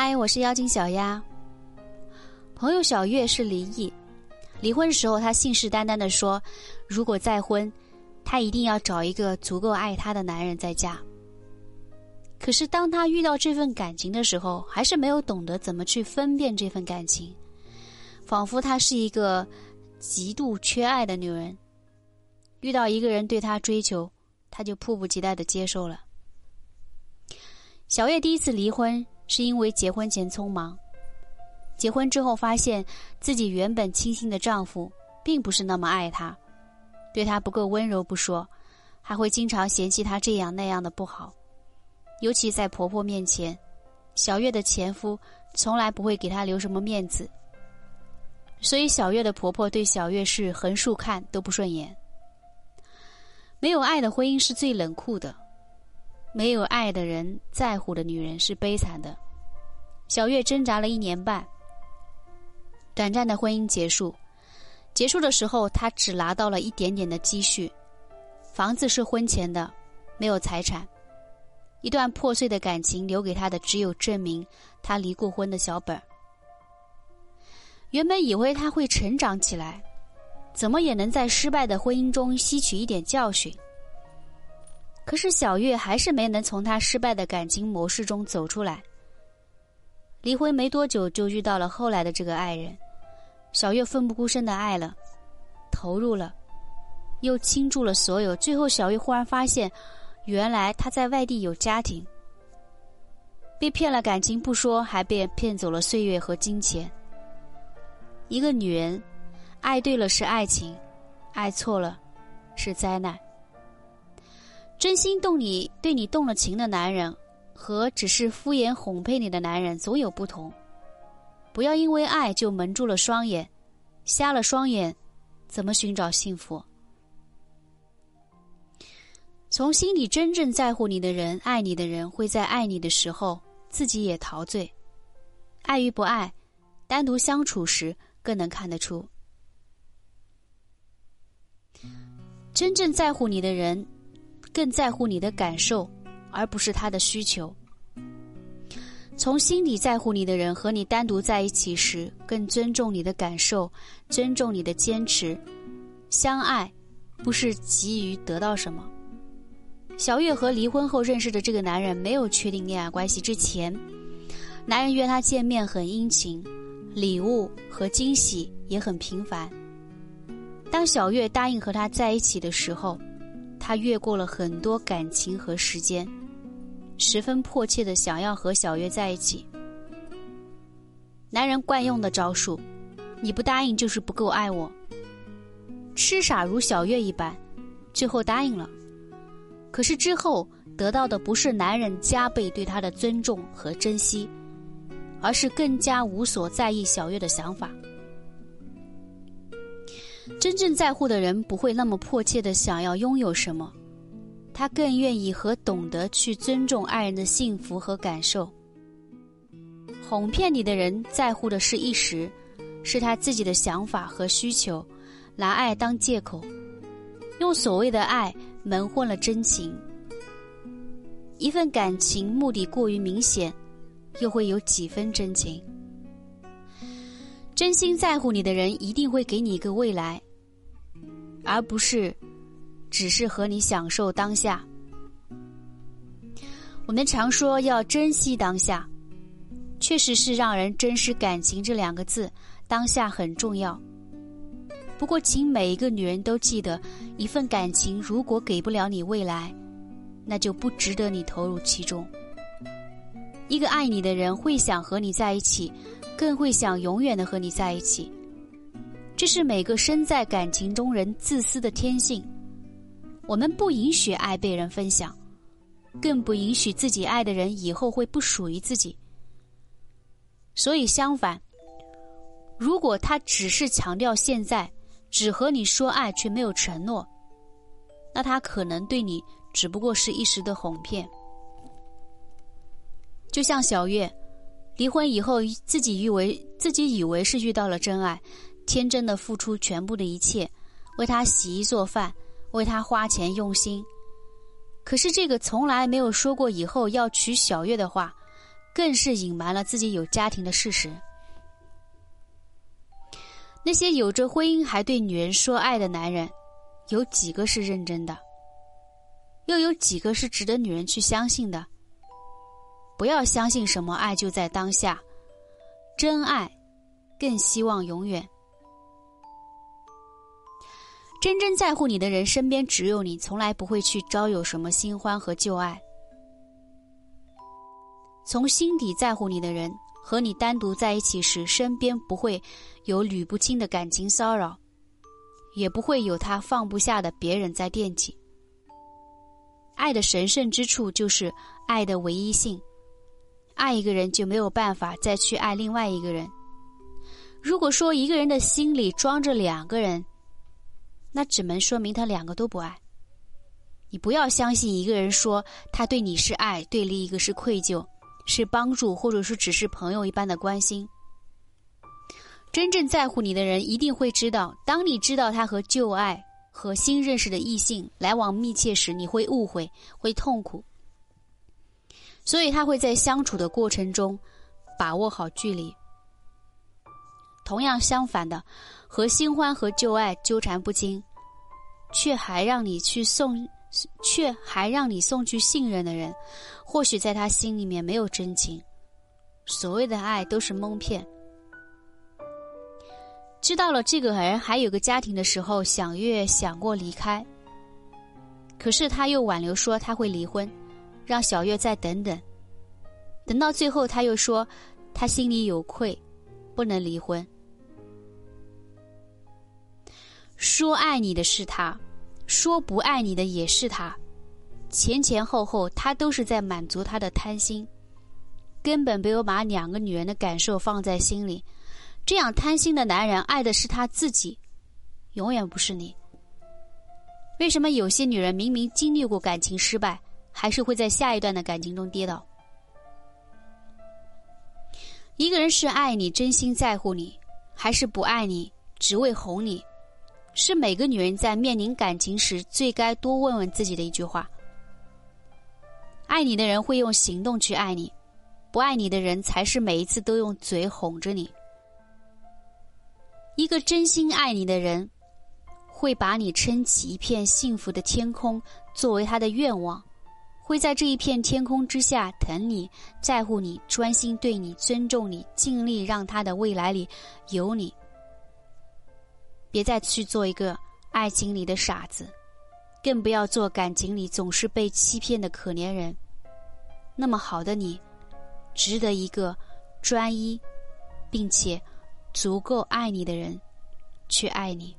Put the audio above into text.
嗨，我是妖精小丫。朋友小月是离异，离婚时候她信誓旦旦的说，如果再婚，她一定要找一个足够爱她的男人再嫁。可是当她遇到这份感情的时候，还是没有懂得怎么去分辨这份感情，仿佛她是一个极度缺爱的女人。遇到一个人对她追求，她就迫不及待的接受了。小月第一次离婚。是因为结婚前匆忙，结婚之后发现自己原本倾心的丈夫并不是那么爱她，对她不够温柔不说，还会经常嫌弃她这样那样的不好。尤其在婆婆面前，小月的前夫从来不会给她留什么面子，所以小月的婆婆对小月是横竖看都不顺眼。没有爱的婚姻是最冷酷的。没有爱的人在乎的女人是悲惨的。小月挣扎了一年半，短暂的婚姻结束。结束的时候，她只拿到了一点点的积蓄，房子是婚前的，没有财产。一段破碎的感情留给她的只有证明她离过婚的小本。原本以为她会成长起来，怎么也能在失败的婚姻中吸取一点教训。可是小月还是没能从她失败的感情模式中走出来。离婚没多久就遇到了后来的这个爱人，小月奋不顾身的爱了，投入了，又倾注了所有。最后，小月忽然发现，原来她在外地有家庭，被骗了感情不说，还被骗走了岁月和金钱。一个女人，爱对了是爱情，爱错了是灾难。真心动你、对你动了情的男人，和只是敷衍哄骗你的男人总有不同。不要因为爱就蒙住了双眼，瞎了双眼，怎么寻找幸福？从心里真正在乎你的人、爱你的人，会在爱你的时候自己也陶醉。爱与不爱，单独相处时更能看得出。真正在乎你的人。更在乎你的感受，而不是他的需求。从心底在乎你的人和你单独在一起时，更尊重你的感受，尊重你的坚持。相爱，不是急于得到什么。小月和离婚后认识的这个男人，没有确定恋爱关系之前，男人约她见面很殷勤，礼物和惊喜也很频繁。当小月答应和他在一起的时候。他越过了很多感情和时间，十分迫切的想要和小月在一起。男人惯用的招数，你不答应就是不够爱我。痴傻如小月一般，最后答应了。可是之后得到的不是男人加倍对她的尊重和珍惜，而是更加无所在意小月的想法。真正在乎的人不会那么迫切的想要拥有什么，他更愿意和懂得去尊重爱人的幸福和感受。哄骗你的人在乎的是一时，是他自己的想法和需求，拿爱当借口，用所谓的爱蒙混了真情。一份感情目的过于明显，又会有几分真情？真心在乎你的人一定会给你一个未来，而不是只是和你享受当下。我们常说要珍惜当下，确实是让人珍视感情这两个字，当下很重要。不过，请每一个女人都记得，一份感情如果给不了你未来，那就不值得你投入其中。一个爱你的人会想和你在一起。更会想永远的和你在一起，这是每个身在感情中人自私的天性。我们不允许爱被人分享，更不允许自己爱的人以后会不属于自己。所以相反，如果他只是强调现在，只和你说爱却没有承诺，那他可能对你只不过是一时的哄骗。就像小月。离婚以后，自己以为自己以为是遇到了真爱，天真的付出全部的一切，为他洗衣做饭，为他花钱用心。可是这个从来没有说过以后要娶小月的话，更是隐瞒了自己有家庭的事实。那些有着婚姻还对女人说爱的男人，有几个是认真的？又有几个是值得女人去相信的？不要相信什么爱就在当下，真爱更希望永远。真正在乎你的人身边只有你，从来不会去招有什么新欢和旧爱。从心底在乎你的人。和你单独在一起时，身边不会有捋不清的感情骚扰，也不会有他放不下的别人在惦记。爱的神圣之处就是爱的唯一性，爱一个人就没有办法再去爱另外一个人。如果说一个人的心里装着两个人，那只能说明他两个都不爱。你不要相信一个人说他对你是爱，对另一个是愧疚。是帮助，或者说只是朋友一般的关心。真正在乎你的人，一定会知道，当你知道他和旧爱和新认识的异性来往密切时，你会误会，会痛苦。所以他会在相处的过程中把握好距离。同样相反的，和新欢和旧爱纠缠不清，却还让你去送。却还让你送去信任的人，或许在他心里面没有真情。所谓的爱都是蒙骗。知道了这个人还有个家庭的时候，想月想过离开，可是他又挽留说他会离婚，让小月再等等。等到最后，他又说他心里有愧，不能离婚。说爱你的是他。说不爱你的也是他，前前后后他都是在满足他的贪心，根本没有把两个女人的感受放在心里。这样贪心的男人爱的是他自己，永远不是你。为什么有些女人明明经历过感情失败，还是会在下一段的感情中跌倒？一个人是爱你、真心在乎你，还是不爱你，只为哄你？是每个女人在面临感情时最该多问问自己的一句话。爱你的人会用行动去爱你，不爱你的人才是每一次都用嘴哄着你。一个真心爱你的人，会把你撑起一片幸福的天空作为他的愿望，会在这一片天空之下疼你、在乎你、专心对你、尊重你，尽力让他的未来里有你。别再去做一个爱情里的傻子，更不要做感情里总是被欺骗的可怜人。那么好的你，值得一个专一，并且足够爱你的人去爱你。